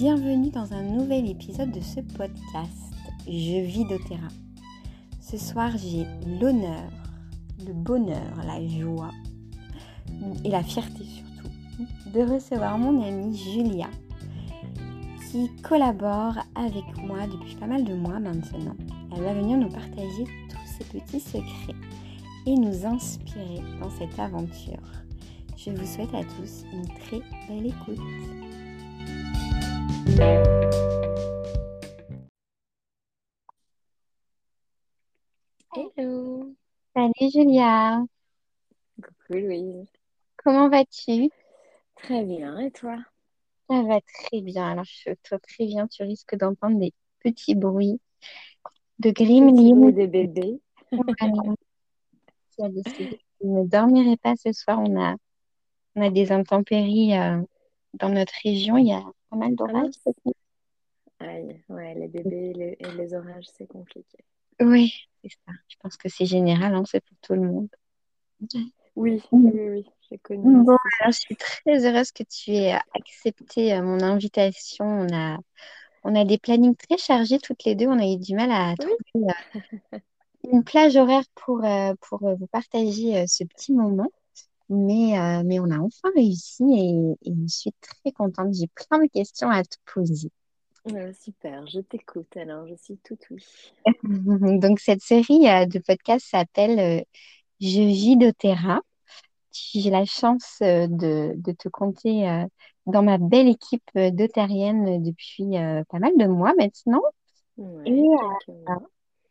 Bienvenue dans un nouvel épisode de ce podcast Je vis d'Otera. Ce soir, j'ai l'honneur, le bonheur, la joie et la fierté surtout de recevoir mon amie Julia qui collabore avec moi depuis pas mal de mois maintenant. Elle va venir nous partager tous ses petits secrets et nous inspirer dans cette aventure. Je vous souhaite à tous une très belle écoute. Hello. Salut Julia. Coucou Louise. Comment vas-tu? Très bien, et toi? Ça va très bien. Alors, je te préviens, tu risques d'entendre des petits bruits de gremlins. des bébés. qui a décidé qu'il ne dormirait pas ce soir. On a, on a des intempéries euh, dans notre région. Il y a pas mal d'orages cette nuit. Aïe, ouais, les bébés les- et les orages, c'est compliqué. Oui, c'est ça. Je pense que c'est général, hein, c'est pour tout le monde. Oui, Mm. oui, oui, j'ai connu Bon, alors, je suis très heureuse que tu aies accepté euh, mon invitation. On a, on a des plannings très chargés toutes les deux. On a eu du mal à trouver euh, une plage horaire pour, euh, pour vous partager ce petit moment. Mais, euh, mais on a enfin réussi et, et je suis très contente. J'ai plein de questions à te poser. Super, je t'écoute alors, je suis tout oui. Donc, cette série euh, de podcasts s'appelle euh, Je vis d'Otera. J'ai la chance euh, de, de te compter dans ma belle équipe d'otarienne depuis pas mal de mois maintenant. Ouais, Et,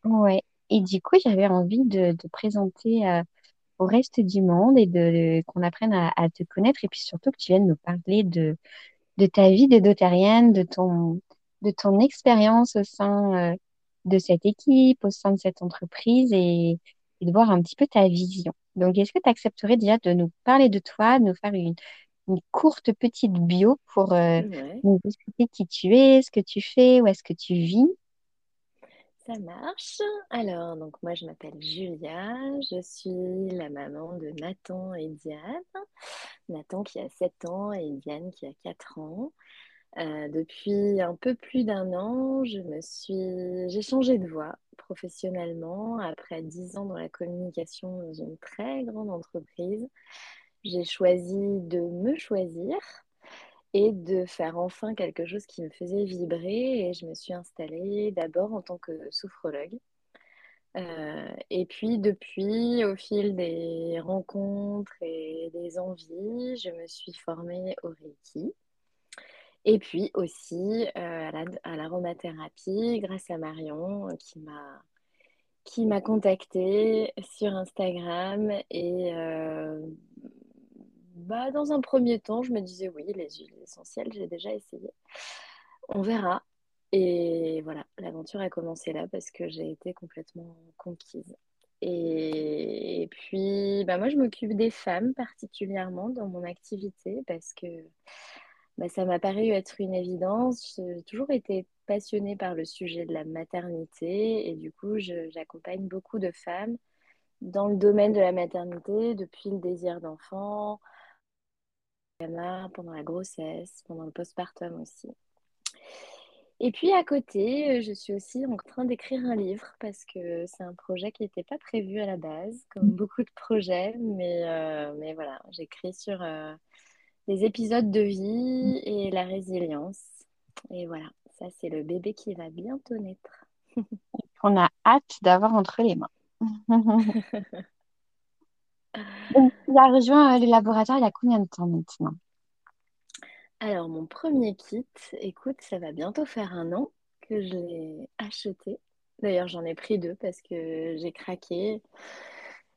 ouais. Et du coup, j'avais envie de te présenter au reste du monde et de qu'on apprenne à, à te connaître et puis surtout que tu viennes nous parler de, de ta vie de dotarienne, de ton, de ton expérience au sein euh, de cette équipe, au sein de cette entreprise et, et de voir un petit peu ta vision. Donc, est-ce que tu accepterais déjà de nous parler de toi, de nous faire une, une courte petite bio pour euh, Ouais, nous expliquer qui tu es, ce que tu fais, où est-ce que tu vis? Marche. Alors, donc moi je m'appelle Julia, je suis la maman de Nathan et Diane. Nathan qui a 7 ans et Diane qui a 4 ans. Euh, depuis un peu plus d'un an, je me suis... j'ai changé de voie professionnellement. Après 10 ans dans la communication dans une très grande entreprise, j'ai choisi de me choisir et de faire enfin quelque chose qui me faisait vibrer. Et je me suis installée d'abord en tant que sophrologue. Euh, et puis depuis, au fil des rencontres et des envies, je me suis formée au Reiki. Et puis aussi euh, à la, à l'aromathérapie grâce à Marion qui m'a qui m'a contactée sur Instagram et euh, bah, dans un premier temps je me disais oui les huiles essentielles j'ai déjà essayé. On verra. Et voilà l'aventure a commencé là parce que j'ai été complètement conquise. Et, puis bah, moi je m'occupe des femmes particulièrement dans mon activité parce que bah, ça m'a paru être une évidence. J'ai toujours été passionnée par le sujet de la maternité et du coup, j'accompagne beaucoup de femmes dans le domaine de la maternité depuis le désir d'enfant, pendant la grossesse, pendant le postpartum aussi. Et puis à côté, euh, je suis aussi en train d'écrire un livre parce que c'est un projet qui n'était pas prévu à la base, comme beaucoup de projets, mais, euh, mais voilà, j'écris sur euh, les épisodes de vie et la résilience. Et voilà, ça c'est le bébé qui va bientôt naître. On a hâte d'avoir entre les mains. Donc, tu as rejoint euh, le laboratoire il y a combien de temps maintenant? Alors mon premier kit, écoute, ça va bientôt faire un an que je l'ai acheté. D'ailleurs, j'en ai pris deux parce que j'ai craqué.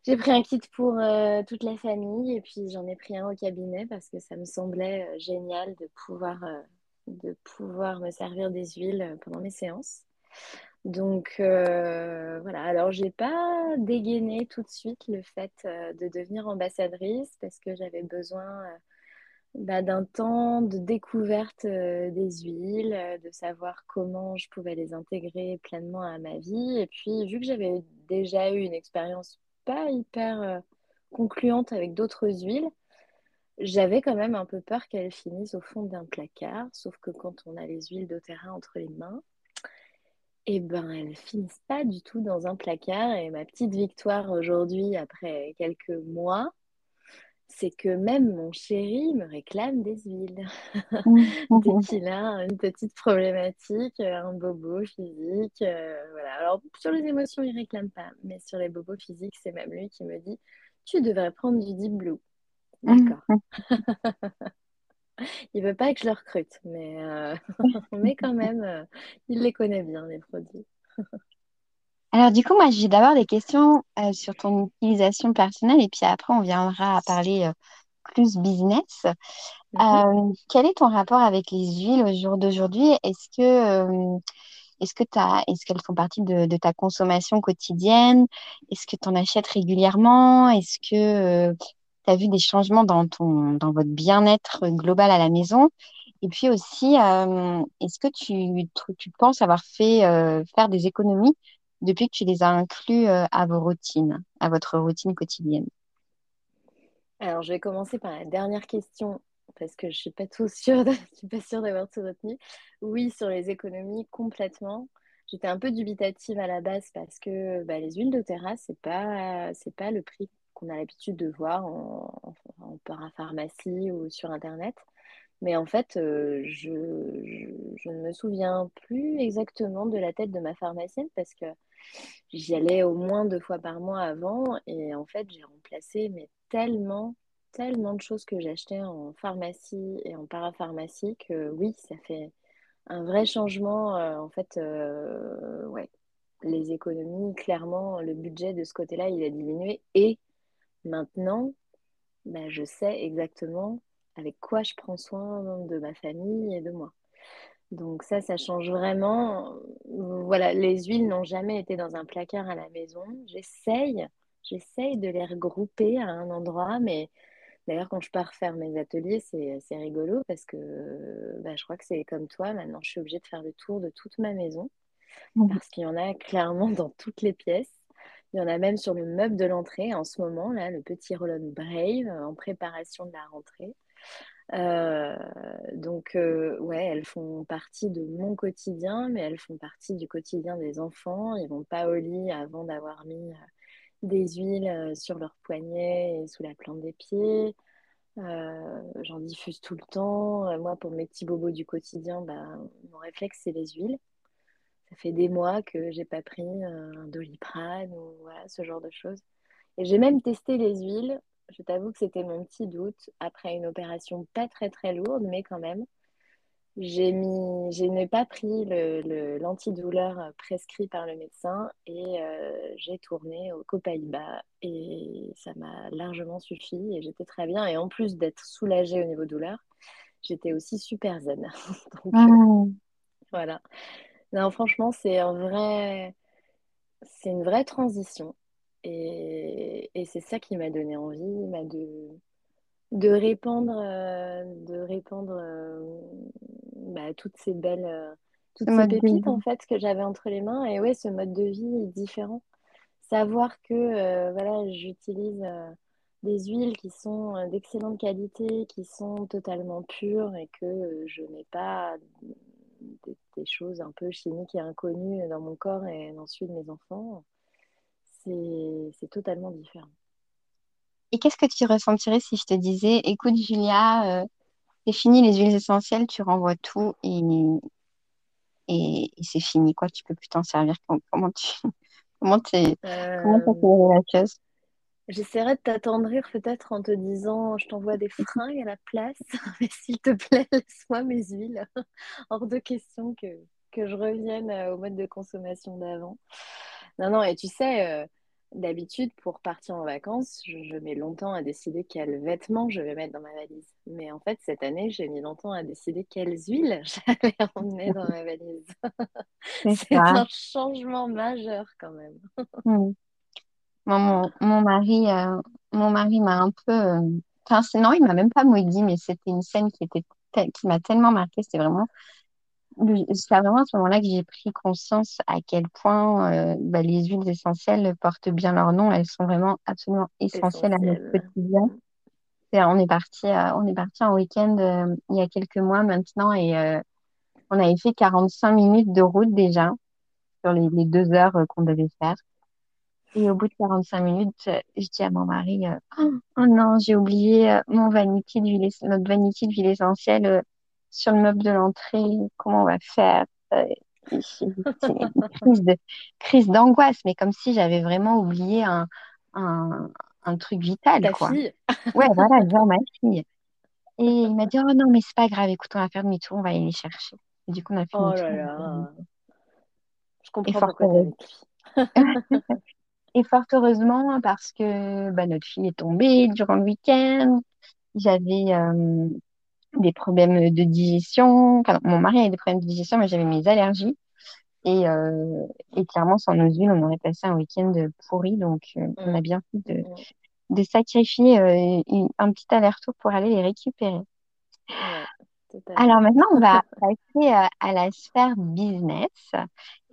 J'ai pris un kit pour euh, toute la famille et puis j'en ai pris un au cabinet parce que ça me semblait euh, génial de pouvoir, me servir des huiles pendant mes séances. Donc euh, voilà, alors j'ai pas dégainé tout de suite le fait euh, de devenir ambassadrice parce que j'avais besoin euh, bah, d'un temps de découverte des huiles, de savoir comment je pouvais les intégrer pleinement à ma vie. Et puis vu que j'avais déjà eu une expérience pas hyper concluante avec d'autres huiles, J'avais quand même un peu peur qu'elles finissent au fond d'un placard, sauf que quand on a les huiles doTERRA entre les mains, eh ben, elles finissent pas du tout dans un placard. Et ma petite victoire aujourd'hui, après quelques mois, c'est que même mon chéri me réclame des huiles. Dès qu'il a une petite problématique, un bobo physique. euh, voilà. Alors, sur les émotions, il réclame pas. Mais sur les bobos physiques, c'est même lui qui me dit, tu devrais prendre du Deep Blue. D'accord. Il veut pas que je le recrute, mais, euh, mais quand même, euh, il les connaît bien, les produits. Alors, du coup, moi, j'ai d'abord des questions euh, sur ton utilisation personnelle et puis après, on viendra à parler euh, plus business. Mhm. Quel est ton rapport avec les huiles au jour d'aujourd'hui? Est-ce que, est-ce que est-ce qu'elles font partie de, de ta consommation quotidienne? Est-ce que tu en achètes régulièrement? Est-ce que tu as vu des changements dans ton, dans votre bien-être global à la maison? Et puis aussi, euh, est-ce que tu, tu penses avoir fait euh, faire des économies depuis que tu les as inclus euh, à vos routines, à votre routine quotidienne? Alors, je vais commencer par la dernière question parce que je suis pas tout sûre je suis pas sûre d'avoir tout retenu. Oui, sur les économies, complètement. J'étais un peu dubitative à la base parce que bah, les huiles de terrasse, c'est pas, c'est pas le prix qu'on a l'habitude de voir en, parapharmacie ou sur Internet. Mais en fait, euh, je, je, je ne me souviens plus exactement de la tête de ma pharmacienne parce que j'y allais au moins deux fois par mois avant et en fait, j'ai remplacé mais tellement, tellement de choses que j'achetais en pharmacie et en parapharmacie que oui, ça fait un vrai changement. euh, en fait, euh, ouais, les économies, clairement, le budget de ce côté-là, il a diminué et maintenant, bah, je sais exactement avec quoi je prends soin de ma famille et de moi. Donc ça, ça change vraiment. Voilà, les huiles n'ont jamais été dans un placard à la maison. J'essaye, j'essaye de les regrouper à un endroit, mais d'ailleurs, quand je pars faire mes ateliers, c'est rigolo parce que bah, je crois que c'est comme toi. Maintenant, je suis obligée de faire le tour de toute ma maison Mhm. parce qu'il y en a clairement dans toutes les pièces. Il y en a même sur le meuble de l'entrée en ce moment, là, le petit Rollon Brave en préparation de la rentrée. Euh, donc, euh, ouais, elles font partie de mon quotidien, mais elles font partie du quotidien des enfants. Ils vont pas au lit avant d'avoir mis euh, des huiles euh, sur leurs poignets et sous la plante des pieds. Euh, j'en diffuse tout le temps. Euh, moi, pour mes petits bobos du quotidien, bah, mon réflexe, c'est les huiles. Ça fait des mois que j'ai pas pris un Doliprane ou voilà, ce genre de choses. Et j'ai même testé les huiles. Je t'avoue que c'était mon petit doute après une opération pas très très lourde, mais quand même. J'ai mis, je n'ai pas pris le, le- l'antidouleur prescrit par le médecin et euh, j'ai tourné au Copaiba et ça m'a largement suffi et j'étais très bien. Et en plus d'être soulagée au niveau douleur, j'étais aussi super zen. Donc euh, Mhm. voilà. Non, franchement, c'est un vrai, c'est une vraie transition. Et, et c'est ça qui m'a donné envie m'a de, de répandre, euh, de répandre euh, bah, toutes ces belles, euh, Ce ces pépites en fait que j'avais entre les mains. Et ouais, ce mode de vie est différent. Savoir que voilà, j'utilise des huiles qui sont d'excellente qualité, qui sont totalement pures et que je n'ai pas des, des choses un peu chimiques et inconnues dans mon corps et dans celui de mes enfants, c'est totalement différent. Et qu'est-ce que tu ressentirais si je te disais, écoute, Julia, euh, c'est fini les huiles essentielles, tu renvoies tout et, et, et c'est fini, quoi, tu peux plus t'en servir. Com- Comment tu, comment comment Euh, fait la chose? J'essaierai de t'attendrir peut-être en te disant je t'envoie des fringues à la place, mais s'il te plaît, laisse-moi mes huiles. Hors de question que, que je revienne euh, au mode de consommation d'avant. Non, non, et tu sais, euh, d'habitude, pour partir en vacances, je, je mets longtemps à décider quels vêtements je vais mettre dans ma valise. Mais en fait, cette année, j'ai mis longtemps à décider quelles huiles j'allais emmener dans ma valise. C'est un changement majeur quand même. Moi, mon, mon mari, euh, mon mari m'a un peu, euh, enfin, non, il m'a même pas maudit, mais c'était une scène qui était, qui m'a tellement marquée. C'était vraiment, c'est vraiment à ce moment-là que j'ai pris conscience à quel point euh, bah, les huiles essentielles portent bien leur nom. Elles sont vraiment absolument essentielles à notre quotidien. On est parti, on est parti en week-end il y a quelques mois maintenant et on avait fait 45 minutes de route déjà sur les, les deux heures qu'on devait faire. Et au bout de 45 minutes, euh, je dis à mon mari, euh, oh, oh non, j'ai oublié euh, mon vanity d'huile, notre vanity d'huile essentielle sur le meuble de l'entrée. Comment on va faire? Et C'est une crise de, crise d'angoisse, mais comme si j'avais vraiment oublié un, un, un truc vital, Ta quoi. fille? Ouais, voilà, genre ma fille. Et il m'a dit, oh non, mais c'est pas grave, écoute, on va faire demi-tour, on va aller les chercher. Et du coup, on a fait Oh là demi-tour. là, demi-tour. je Et comprends fort et fort heureusement, parce que bah, notre fille est tombée durant le week-end. J'avais euh, des problèmes de digestion. Enfin, non, mon mari avait des problèmes de digestion, mais j'avais mes allergies. Et, euh, et clairement, sans nos huiles, on aurait passé un week-end pourri. Donc, euh, on Mm, a bien fait de, mm. de sacrifier euh, une- un petit aller-retour pour aller les récupérer. Ouais, Alors maintenant, on va passer euh, à la sphère business.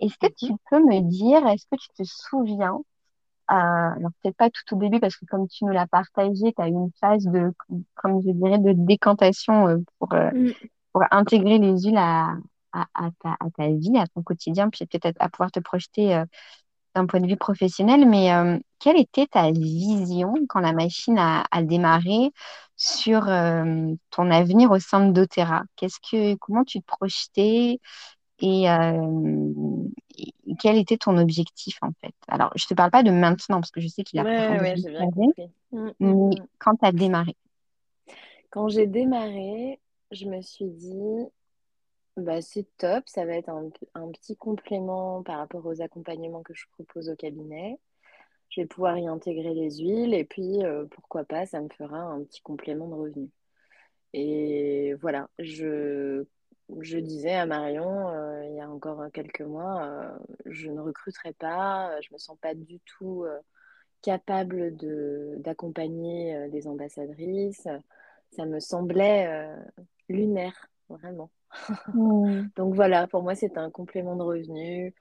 Est-ce que Mhm. tu peux me dire, est-ce que tu te souviens, alors peut-être pas tout au début parce que comme tu nous l'as partagé, tu as eu une phase de, comme je dirais, de décantation euh, pour, euh, Mm. pour intégrer les huiles à, à, à ta, à ta vie, à ton quotidien, puis peut-être à, pouvoir te projeter euh, d'un point de vue professionnel. Mais euh, quelle était ta vision quand la machine a, a démarré sur euh, ton avenir au sein de doTERRA? Qu'est-ce que, comment tu te projetais? Et, euh, et quel était ton objectif en fait? Alors, je te parle pas de maintenant parce que je sais qu'il a Ouais, ouais, bien compris. Mm, mm, mais mm. quand tu as démarré? Quand j'ai démarré, je me suis dit, bah, c'est top, ça va être un, un petit complément par rapport aux accompagnements que je propose au cabinet. Je vais pouvoir y intégrer les huiles et puis, euh, pourquoi pas, ça me fera un petit complément de revenus. Et voilà, je, je disais à Marion, euh, il y a encore quelques mois, euh, je ne recruterai pas, je me sens pas du tout euh, capable de, d'accompagner euh, des ambassadrices. Ça me semblait euh, lunaire, vraiment. Hmm. Donc voilà, pour moi, c'était un complément de revenu.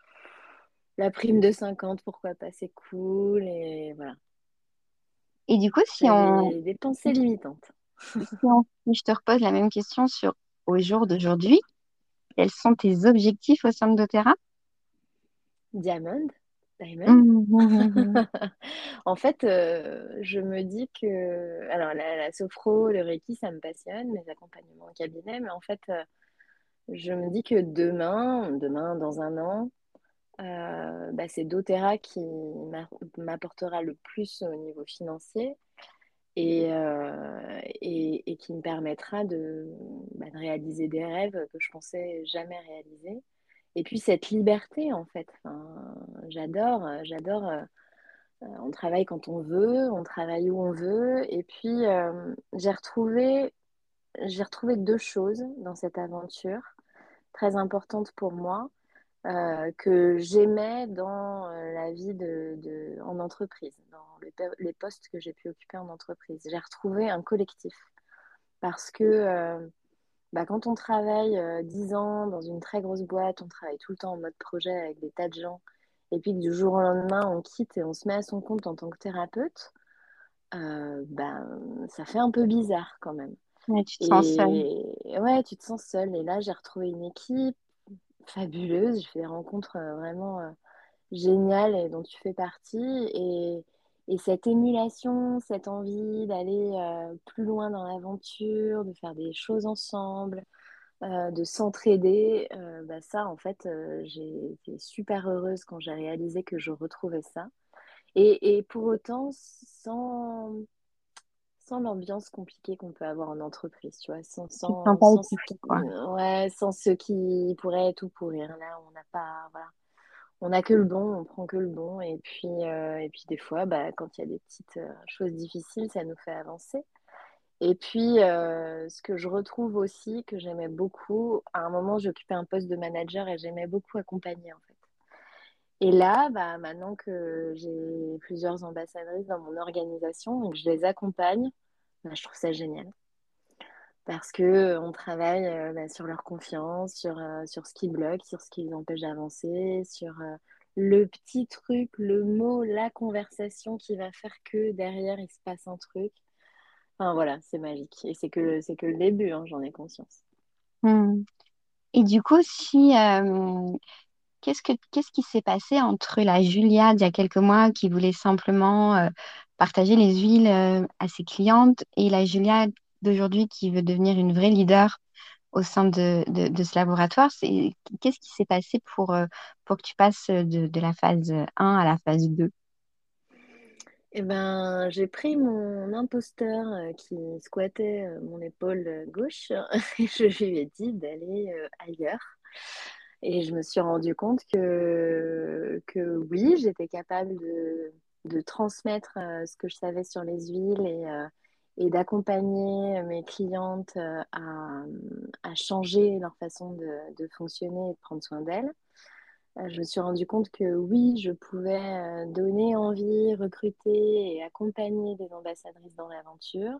La prime de 50, pourquoi pas, c'est cool. Et voilà, Et du coup, si on, des pensées limitantes. si on- si je te repose la même question sur au jour d'aujourd'hui, quels sont tes objectifs au sein de doTERRA? Diamond, Diamond. Mhm, mhm, mhm. En fait, euh, je me dis que, alors la, la sophro, le Reiki, ça me passionne, mes accompagnements en cabinet, mais en fait, euh, je me dis que demain, demain, dans un an, euh, bah, c'est doTERRA qui m'a- m'apportera le plus au niveau financier et, euh, et, qui me permettra de, bah, de réaliser des rêves que je pensais jamais réaliser. Et puis cette liberté, en fait, j'adore, j'adore. euh, on travaille quand on veut, on travaille où on veut. Et puis euh, j'ai retrouvé, j'ai retrouvé deux choses dans cette aventure très importantes pour moi euh, que j'aimais dans euh, la vie de- en entreprise, les, po- les postes que j'ai pu occuper en entreprise. J'ai retrouvé un collectif parce que euh, bah, quand on travaille euh, 10 ans dans une très grosse boîte, on travaille tout le temps en mode projet avec des tas de gens, et puis que du jour au lendemain, on quitte et on se met à son compte en tant que thérapeute, euh, ben, ça fait un peu bizarre quand même. Ouais, tu te sens seule. Et ouais, tu te sens seule. Et là, j'ai retrouvé une équipe fabuleuse. J'ai fait des rencontres euh, vraiment euh, géniales et dont tu fais partie. Et, et cette émulation, cette envie d'aller euh, plus loin dans l'aventure, de faire des choses ensemble, euh, de s'entraider, euh, bah ça, en fait, j'ai été super heureuse quand j'ai réalisé que je retrouvais ça. Et, et pour autant, sans, sans l'ambiance compliquée qu'on peut avoir en entreprise, tu vois, sans, sans, ce qui- ouais, sans ce qui pourrait tout pourrir. Là, on n'a pas, voilà, on n'a que le bon, on prend que le bon. Et puis, euh, et puis des fois, bah, quand il y a des petites euh, choses difficiles, ça nous fait avancer. Et puis, euh, ce que je retrouve aussi, que j'aimais beaucoup, à un moment, j'occupais un poste de manager et j'aimais beaucoup accompagner, en fait. Et là, bah, maintenant que j'ai plusieurs ambassadrices dans mon organisation que je les accompagne, bah, je trouve ça génial. Parce que on travaille euh, bah, sur leur confiance, sur, euh, sur ce qui bloque, sur ce qui les empêche d'avancer, sur euh, le petit truc, le mot, la conversation qui va faire que derrière, il se passe un truc. Enfin voilà, c'est magique. Et c'est que, que le début, hein, j'en ai conscience. Hmm. Et du coup, si, qu'est-ce que, qu'est-ce qui s'est passé entre la Julia d'il y a quelques mois qui voulait simplement partager les huiles à ses clientes et la Julia d'aujourd'hui qui veut devenir une vraie leader au sein de, de, ce laboratoire? Qu'est-ce qui s'est passé pour, euh, pour que tu passes de, la phase un à la phase deux? Eh ben, j'ai pris mon imposteur euh, qui squattait euh, mon épaule gauche et je lui ai dit d'aller ailleurs. Et je me suis rendu compte que, que oui, j'étais capable de, de transmettre ce que je savais sur les huiles et, et d'accompagner mes clientes euh, à, changer leur façon de, fonctionner et de prendre soin d'elles. Euh, Je me suis rendu compte que oui, je pouvais euh, donner envie, recruter et accompagner des ambassadrices dans l'aventure.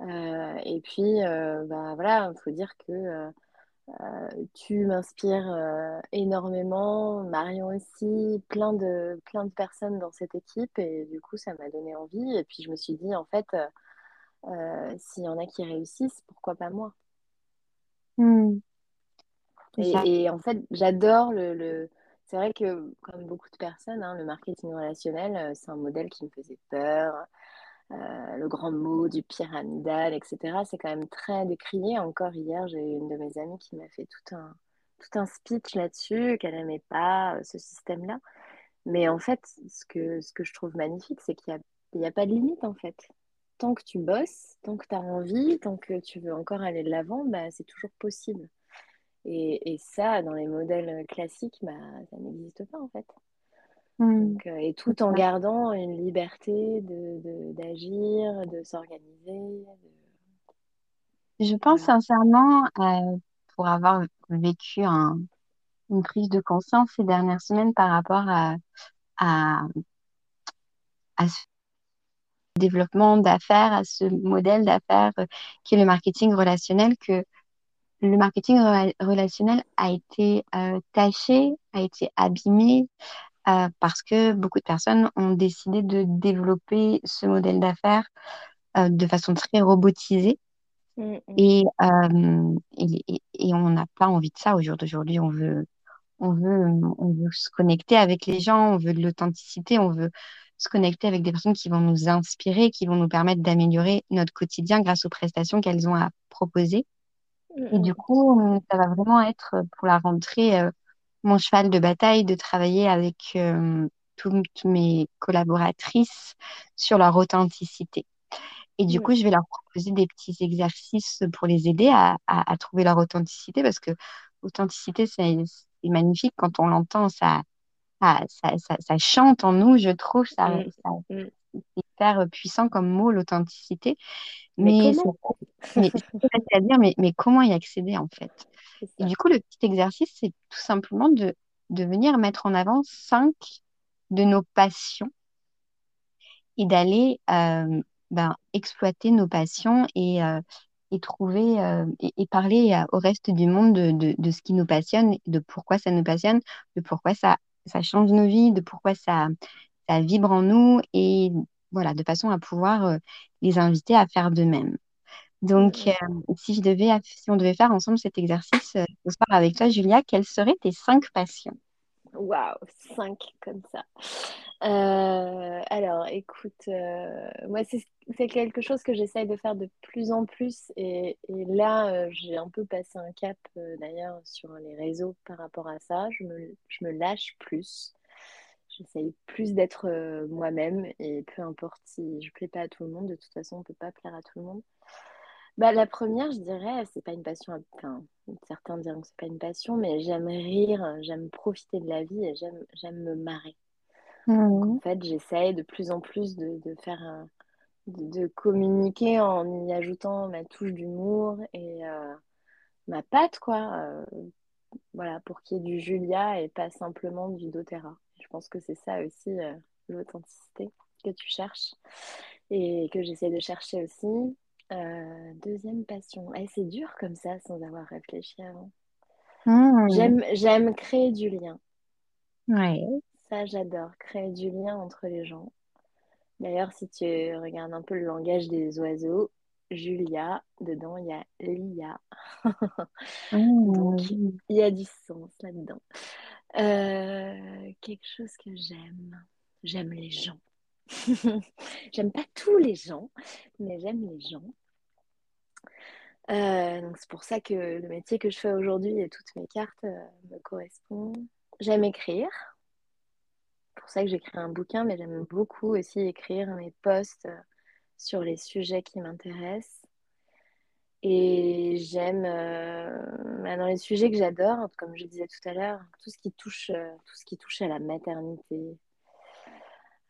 Euh, et puis, euh, bah, voilà, il faut dire que euh, tu m'inspires euh, énormément, Marion aussi, plein de, plein de personnes dans cette équipe. Et du coup, ça m'a donné envie. Et puis, je me suis dit, en fait, euh, s'il y en a qui réussissent, pourquoi pas moi? Hmm. Et, et en fait, j'adore le, le- C'est vrai que, comme beaucoup de personnes, hein, le marketing relationnel, euh, c'est un modèle qui me faisait peur. Euh, le grand mot du pyramidal, etc. C'est quand même très décrié. Encore hier, j'ai une de mes amies qui m'a fait tout un, tout un speech là-dessus, qu'elle n'aimait pas euh, ce système-là. Mais en fait, ce que, ce que je trouve magnifique, c'est qu'il n'y a, a pas de limite, en fait. Tant que tu bosses, tant que tu as envie, tant que tu veux encore aller de l'avant, bah, c'est toujours possible. Et, et ça, dans les modèles classiques, bah, ça n'existe pas en fait. Hmm, Donc, euh, et tout en gardant une liberté de- d'agir, de s'organiser. de- Je pense Voilà. sincèrement, euh, pour avoir vécu un- une prise de conscience ces dernières semaines par rapport à, à, à ce développement d'affaires, à ce modèle d'affaires euh, qui est le marketing relationnel, que le marketing rela- relationnel a été euh, taché, a été abîmé, euh, parce que beaucoup de personnes ont décidé de développer ce modèle d'affaires euh, de façon très robotisée. Mm, mm, Et, euh, et, et- et on n'a pas envie de ça au jour d'aujourd'hui. On veut, on veut, on veut se connecter avec les gens, on veut de l'authenticité, on veut se connecter avec des personnes qui vont nous inspirer, qui vont nous permettre d'améliorer notre quotidien grâce aux prestations qu'elles ont à proposer. mm, Et du mm, coup, euh, ça va vraiment être euh, pour la rentrée euh, mon cheval de bataille de travailler avec euh, toutes mes collaboratrices sur leur authenticité. Et du coup, mm, je vais leur proposer des petits exercices pour les aider à, à- à trouver leur authenticité parce que l'authenticité, c'est c'est magnifique quand on l'entend, ça, ça, ça, ça- ça chante en nous, je trouve, ça, mm, ça- mm. c'est hyper puissant comme mot, l'authenticité. Mais Mais c'est comment? mais c'est très facile à dire, mais, mais comment y accéder en fait? C'est Et du coup, le petit exercice, c'est tout simplement de, de venir mettre en avant cinq de nos passions et d'aller euh, ben, exploiter nos passions et, euh, et trouver euh, et, et parler au reste du monde de, de, de ce qui nous passionne, de pourquoi ça nous passionne, de pourquoi ça, ça change nos vies, de pourquoi ça, ça vibre en nous et voilà, de façon à pouvoir euh, les inviter à faire de même. Donc, euh, Mm, si je devais, si on devait faire ensemble cet exercice euh, ce soir avec toi, Julia, quelles seraient tes cinq passions? Waouh, cinq comme ça. Euh, alors, écoute, euh, moi, c'est quelque chose que j'essaye de faire de plus en plus. Et, là, euh, j'ai un peu passé un cap, d'ailleurs, sur les réseaux par rapport à ça. Je me, lâche plus. J'essaye plus d'être moi-même. Et peu importe si je plais pas à tout le monde, de toute façon, on peut pas plaire à tout le monde. Bah, la première, je dirais, c'est pas une passion. Enfin, certains diront que c'est pas une passion, mais j'aime rire, j'aime profiter de la vie et j'aime me marrer. Donc en Mhm. fait, j'essaye de plus en plus de, de faire un- de, de communiquer en y ajoutant ma touche d'humour et euh, ma patte, quoi. euh, voilà, pour qu'il y ait du Julia et pas simplement du doTERRA. Je pense que c'est ça aussi, euh, l'authenticité que tu cherches et que j'essaie de chercher aussi. Deuxième passion. Eh, c'est dur comme ça sans avoir réfléchi avant. J'aime, j'aime créer du lien. Ouais. Ça, j'adore, créer du lien entre les gens. D'ailleurs, si tu regardes un peu le langage des oiseaux, Julia. Dedans, il y a Lia. Ah, Donc, il y a du sens là-dedans. Euh, quelque chose que j'aime. J'aime les gens. j'aime pas tous les gens, mais j'aime les gens. Euh, donc c'est pour ça que le métier que je fais aujourd'hui et toutes mes cartes euh, me correspondent. J'aime écrire. C'est ça que j'écris un bouquin, mais j'aime beaucoup aussi écrire mes posts euh, sur les sujets qui m'intéressent. Et j'aime, euh, bah, dans les sujets que j'adore, comme je disais tout à l'heure, tout ce qui touche, euh, tout ce qui touche à la maternité,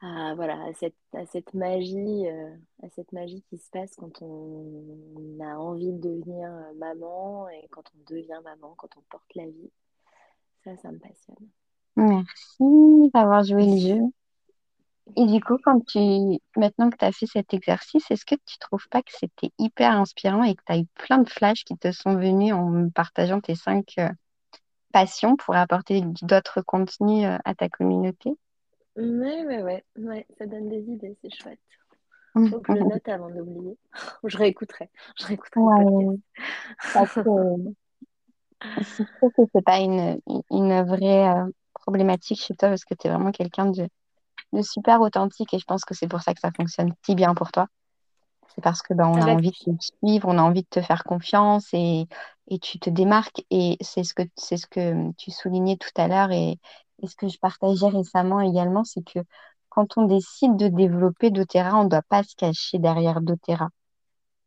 à, voilà, à cette, à cette magie, à cette magie qui se passe quand on a envie de devenir maman et quand on devient maman, quand on porte la vie. Ça, ça me passionne. Merci d'avoir joué le jeu. Et du coup, quand tu, maintenant que tu as fait cet exercice, est-ce que tu trouves pas que c'était hyper inspirant et que tu as eu plein de flashs qui te sont venus en partageant tes cinq euh, passions pour apporter d'autres contenus euh, à ta communauté? Ouais, ouais, ouais, ouais, ça donne des idées, c'est chouette. Faut que je le note avant d'oublier. Je réécouterai, je réécouterai. Ouais, parce que sûr que c'est pas une, une vraie euh, problématique chez toi parce que tu es vraiment quelqu'un de, de super authentique et je pense que c'est pour ça que ça fonctionne si bien pour toi. C'est parce que ben, on a envie de te suivre, on a envie de te faire confiance et, et tu te démarques. Et c'est ce que, c'est ce que tu soulignais tout à l'heure et, et ce que je partageais récemment également, c'est que quand on décide de développer doTERRA, on ne doit pas se cacher derrière doTERRA.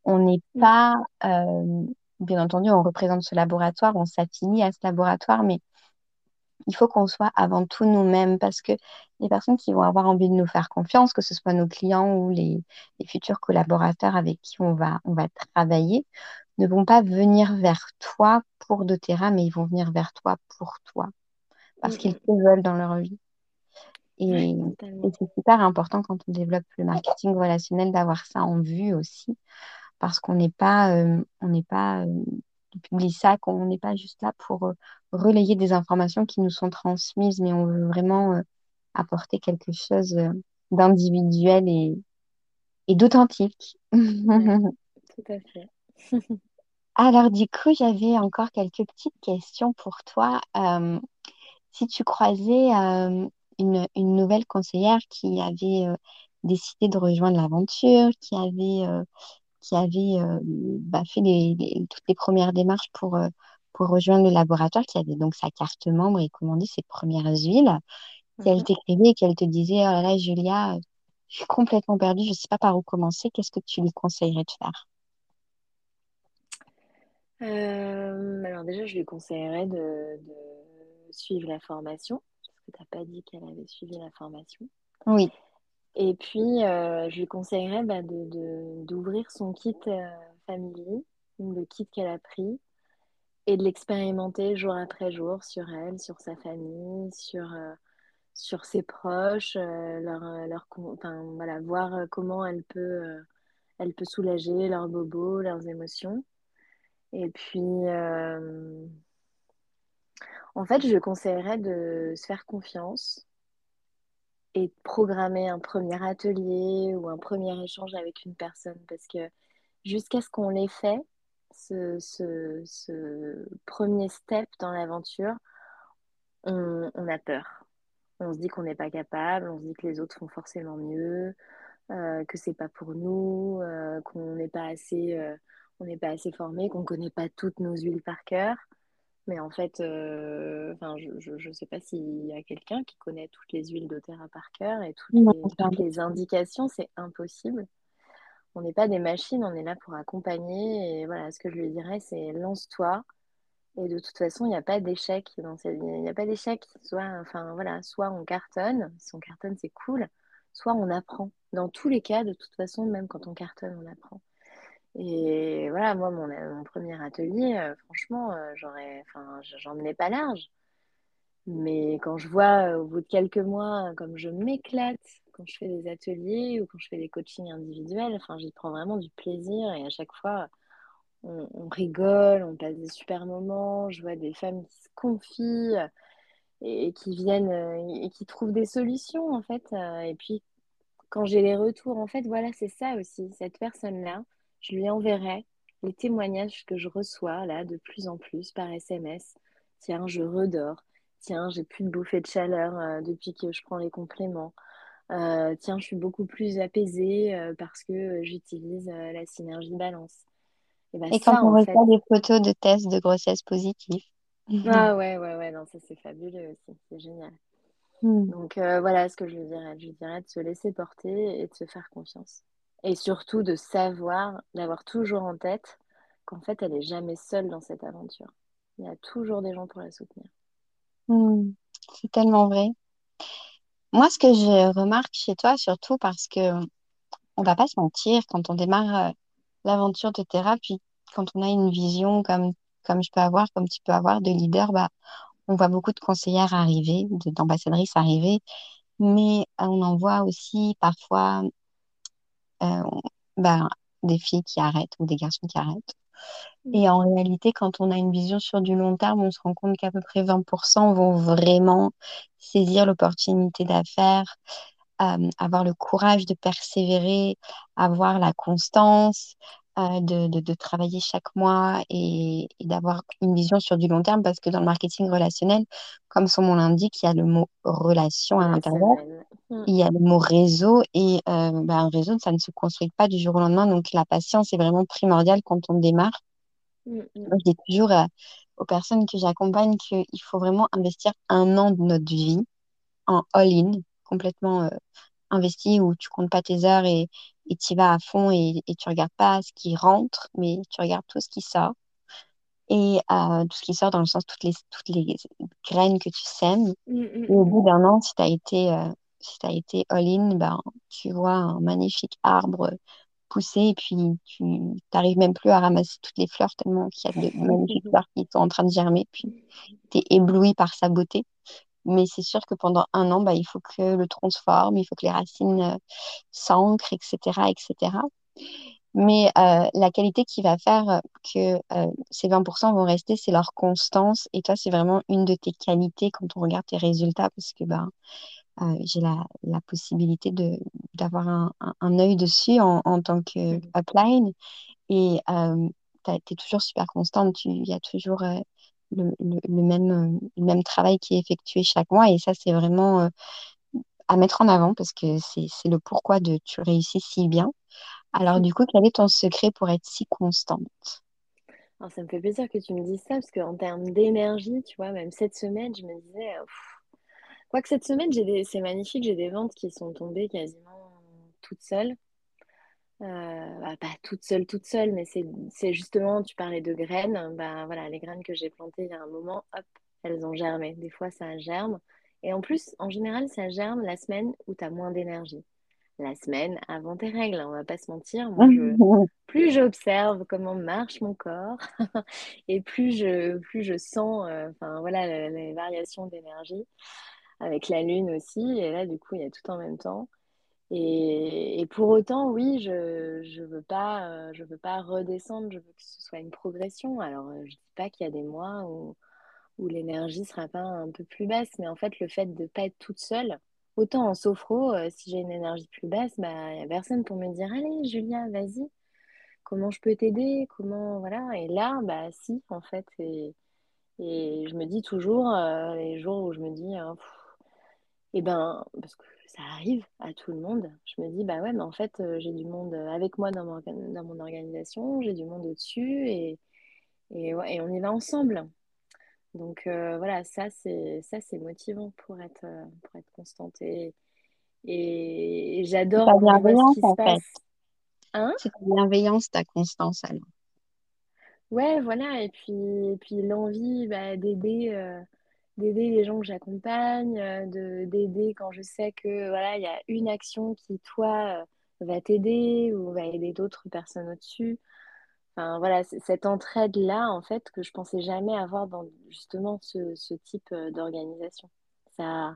On n'est mm, pas, euh, bien entendu, on représente ce laboratoire, on s'affilie à ce laboratoire, mais il faut qu'on soit avant tout nous-mêmes parce que les personnes qui vont avoir envie de nous faire confiance, que ce soit nos clients ou les, les futurs collaborateurs avec qui on va, on va travailler, ne vont pas venir vers toi pour doTERRA, mais ils vont venir vers toi pour toi parce qu'ils te veulent dans leur vie. Et, c'est super important quand on développe le marketing relationnel d'avoir ça en vue aussi parce qu'on n'est pas, euh, on n'est pas euh, du public sac, on n'est pas juste là pour euh, relayer des informations qui nous sont transmises, mais on veut vraiment euh, apporter quelque chose euh, d'individuel et, et d'authentique. Ouais, tout à fait. Alors du coup, j'avais encore quelques petites questions pour toi. Euh, si tu croisais euh, une, une nouvelle conseillère qui avait euh, décidé de rejoindre l'aventure, qui avait qui avait bah, fait les, les- toutes les premières démarches pour, pour rejoindre le laboratoire, qui avait donc sa carte membre et commandé ses premières huiles. Si elle Mhm. t'écrivait et qu'elle te disait, oh là là, Julia, je suis complètement perdue, je ne sais pas par où commencer, qu'est-ce que tu lui conseillerais de faire? Euh, alors déjà, je lui conseillerais de, de suivre la formation, parce que tu n'as pas dit qu'elle avait suivi la formation. Oui. Et puis, euh, je lui conseillerais bah, de, de- d'ouvrir son kit euh, Family, le kit qu'elle a pris, et de l'expérimenter jour après jour sur elle, sur sa famille, sur, euh, sur ses proches, euh, leur, euh, leur, enfin, voilà, voir comment elle peut, elle peut soulager leurs bobos, leurs émotions. Et puis, en fait, je conseillerais de se faire confiance et de programmer un premier atelier ou un premier échange avec une personne parce que jusqu'à ce qu'on l'ait fait, ce, ce, ce premier step dans l'aventure, on, on a peur. On se dit qu'on n'est pas capable, on se dit que les autres font forcément mieux, euh, que c'est pas pour nous, euh, qu'on n'est pas assez, euh, on n'est pas assez formé, qu'on connaît pas toutes nos huiles par cœur. Mais en fait, euh, enfin, je ne sais pas s'il y a quelqu'un qui connaît toutes les huiles doTERRA par cœur et toutes les indications, c'est impossible. On n'est pas des machines, on est là pour accompagner. Et voilà, ce que je lui dirais, c'est lance-toi. Et de toute façon, il n'y a pas d'échec. Il n'y a pas d'échec. Soit, enfin, voilà, soit on cartonne, si on cartonne, c'est cool, soit on apprend. Dans tous les cas, de toute façon, même quand on cartonne, on apprend. Et voilà, moi, mon, premier atelier, euh, franchement, euh, j'aurais, j'en menais pas large. Mais quand je vois euh, au bout de quelques mois, comme je m'éclate quand je fais des ateliers ou quand je fais des coachings individuels, enfin, j'y prends vraiment du plaisir et à chaque fois, on, rigole, on passe des super moments. Je vois des femmes qui se confient et, et qui viennent euh, et qui trouvent des solutions en fait. euh, et puis, quand j'ai les retours, en fait, voilà, c'est ça aussi, cette personne-là. je lui enverrai les témoignages que je reçois là de plus en plus par SMS. Tiens, je redors. Tiens, j'ai plus de bouffée de chaleur euh, depuis que je prends les compléments. Euh, tiens, je suis beaucoup plus apaisée euh, parce que j'utilise la synergie balance. Et, bah, Et quand on reçoit des photos de tests de grossesse positifs. Ah ouais, ouais, ouais, non, ça c'est fabuleux aussi, c'est génial. Hmm. Donc voilà ce que je lui dirais. Je lui dirais de se laisser porter et de se faire confiance. Et surtout de savoir, d'avoir toujours en tête qu'en fait, elle n'est jamais seule dans cette aventure. Il y a toujours des gens pour la soutenir. Hmm. c'est tellement vrai. Moi, ce que je remarque chez toi, surtout parce que on va pas se mentir, quand on démarre euh, l'aventure de thérapie, quand on a une vision comme, comme je peux avoir, comme tu peux avoir de leader, bah, on voit beaucoup de conseillères arriver, d'ambassadrices arriver, mais on en voit aussi parfois euh, ben, des filles qui arrêtent ou des garçons qui arrêtent. Mm. Et en réalité, quand on a une vision sur du long terme, on se rend compte qu'à peu près 20% vont vraiment saisir l'opportunité d'affaires, euh, avoir le courage de persévérer, avoir la constance, euh, de, de, de, travailler chaque mois et, et d'avoir une vision sur du long terme parce que dans le marketing relationnel, comme son nom l'indique, il y a le mot relation à l'intérieur, mm. il y a le mot réseau et euh, ben, un réseau, ça ne se construit pas du jour au lendemain. Donc la patience est vraiment primordiale quand on démarre. Mm, mm. je dis toujours aux personnes que j'accompagne qu'il faut vraiment investir un an de notre vie en all-in, complètement euh, investi où tu comptes pas tes heures et, tu y vas à fond et, et tu regardes pas ce qui rentre, mais tu regardes tout ce qui sort. Et euh, tout ce qui sort dans le sens toutes les, toutes les graines que tu sèmes. Mm, et au bout d'un an, si tu as été, euh, si as été all-in, ben, tu vois un magnifique arbre pousser et puis tu n'arrives même plus à ramasser toutes les fleurs tellement qu'il y a de magnifiques fleurs qui sont en train de germer. Puis tu es ébloui par sa beauté. Mais c'est sûr que pendant un an, bah, il faut que le tronc se forme, il faut que les racines euh, s'ancrent, etc., etc. Mais euh, la qualité qui va faire que euh, ces 20% vont rester, c'est leur constance. Et toi, c'est vraiment une de tes qualités quand on regarde tes résultats, parce que ben, j'ai la, la, possibilité de, d'avoir un, un, œil dessus en, en tant que upline. Et tu es toujours super constante. Il y a toujours le, le, même, le même travail qui est effectué chaque mois. Et ça, c'est vraiment euh, à mettre en avant parce que c'est le pourquoi de tu réussis si bien. Alors, du coup, quel est ton secret pour être si constante? Alors, ça me fait plaisir que tu me dises ça parce qu'en termes d'énergie, tu vois, même cette semaine, je me disais, que cette semaine, c'est magnifique, j'ai des ventes qui sont tombées quasiment toutes seules. Euh, bah, pas toute seule, toute seule, mais c'est justement, tu parlais de graines, bah, voilà, les graines que j'ai plantées il y a un moment, hop, elles ont germé. Des fois, ça germe. Et en plus, en général, ça germe la semaine où tu as moins d'énergie. La semaine avant tes règles, on va pas se mentir. Moi, plus j'observe comment marche mon corps et plus je, plus je sens euh, voilà, les variations d'énergie avec la lune aussi. Et là, du coup, il y a tout en même temps. Et, pour autant, oui, je ne veux, pas, euh, je veux pas redescendre, je veux que ce soit une progression. Alors, euh, je ne dis pas qu'il y a des mois où, où l'énergie ne sera pas un peu plus basse, mais en fait, le fait de ne pas être toute seule, autant en sophro, euh, si j'ai une énergie plus basse, il bah, n'y a personne pour me dire Allez, Julia, vas-y, comment je peux t'aider Comment. Voilà. Et là, bah, si, en fait. Et, et je me dis toujours, les jours où je me dis, hein, et ben, parce que ça arrive à tout le monde. Je me dis, bah ouais, mais en fait, euh, j'ai du monde avec moi dans mon, dans mon organisation, j'ai du monde au-dessus et, et, et, on y va ensemble. Donc euh, voilà, ça c'est ça c'est motivant pour être euh, pour être constante et, et j'adore voir ce qui se passe. Hein? C'est ta bienveillance, ta constance alors. Ouais, voilà, et puis, et puis l'envie bah, d'aider d'aider les gens que j'accompagne, euh, de d'aider quand je sais que voilà, il y a une action qui toi euh, va t'aider ou va aider d'autres personnes au-dessus. Enfin voilà, cette entraide-là, en fait, que je pensais jamais avoir dans justement ce, ce type euh, d'organisation. Ça,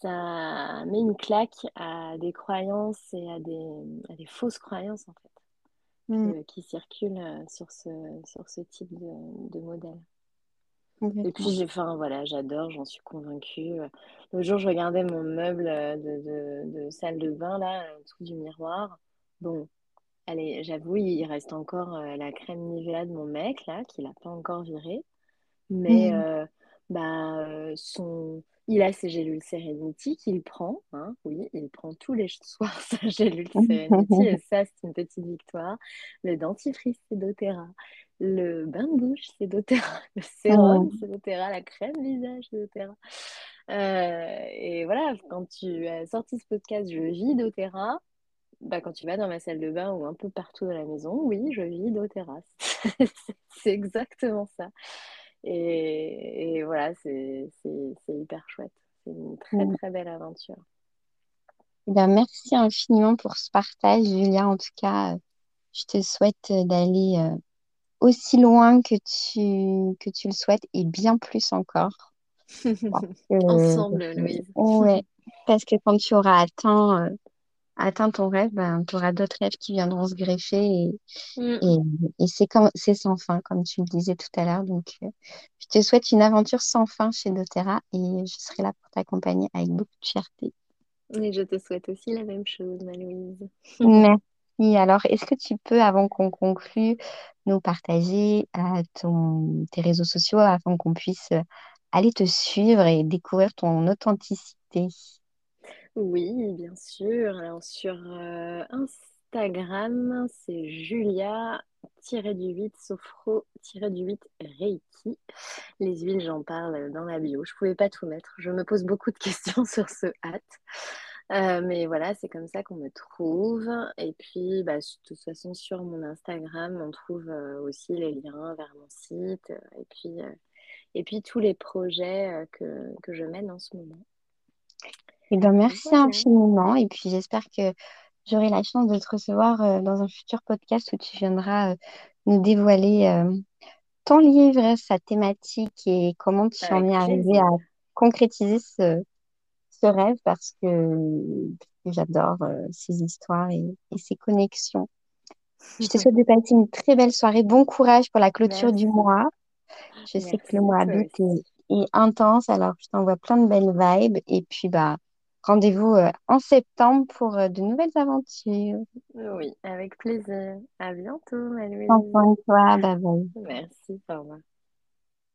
ça met une claque à des croyances et à des, à des fausses croyances, en fait, mmh. qui circulent sur ce, sur ce type de, de modèle. Et puis, j'ai, enfin, voilà, j'adore, j'en suis convaincue. Le jour, je regardais mon meuble euh, de, de, de salle de bain, là, en dessous du miroir. Bon, allez, j'avoue, il reste encore euh, la crème Nivea de mon mec, là, qu'il n'a pas encore virée. Mais euh, bah, euh, son... il a ses gélules Serenity qu'il prend. hein, oui, il prend tous les soirs sa gélule Serenity. Et ça, c'est une petite victoire. Le dentifrice, c'est doTERRA. Le bain de bouche, c'est doTERRA. Le sérum, Mhm. c'est doTERRA. La crème visage, c'est doTERRA. Euh, et voilà, quand tu as sorti ce podcast, je vis doTERRA. Bah, quand tu vas dans ma salle de bain ou un peu partout dans la maison, oui, je vis doTERRA. C'est exactement ça. Et, et voilà, c'est hyper chouette. C'est une très Mhm. très belle aventure. Eh ben, merci infiniment pour ce partage, Julia. En tout cas, je te souhaite euh, d'aller euh, aussi loin que tu, que tu le souhaites et bien plus encore. Que, Ensemble, Louise. ouais, parce que quand tu auras atteint, euh, atteint ton rêve, ben, tu auras d'autres rêves qui viendront se greffer et, Mm. et, et c'est comme, c'est sans fin, comme tu le disais tout à l'heure. Donc, euh, je te souhaite une aventure sans fin chez doTERRA et je serai là pour t'accompagner avec beaucoup de fierté. Et je te souhaite aussi la même chose, ma Louise. Merci. Alors, est-ce que tu peux, avant qu'on conclue, nous partager euh, tes réseaux sociaux afin qu'on puisse euh, aller te suivre et découvrir ton authenticité? Oui, bien sûr. Alors sur euh, Instagram, c'est Julia-du-8 Sophro-du-8 Reiki. Les huiles, j'en parle dans la bio. Je pouvais pas tout mettre. Je me pose beaucoup de questions sur ce hâte. Euh, mais voilà, c'est comme ça qu'on me trouve. Et puis, bah, de toute façon, sur mon Instagram, on trouve euh, aussi les liens vers mon site. euh, et puis, euh, et puis tous les projets que, que je mène en ce moment. Eh bien, merci Voilà. infiniment. Et puis, j'espère que j'aurai la chance de te recevoir dans un futur podcast où tu viendras nous dévoiler ton livre, sa thématique et comment tu en es arrivé à concrétiser ce, ce rêve parce que, j'adore euh, ces histoires et, et ces connexions. Je te souhaite de passer une très belle soirée. Bon courage pour la clôture du mois. Je sais que le mois d'août est, intense, alors je t'envoie plein de belles vibes. Et puis, bah, rendez-vous euh, en septembre pour euh, de nouvelles aventures. Oui, avec plaisir. À bientôt, Prends Marie-Louise. soin de toi. Bye bye. Merci, au revoir.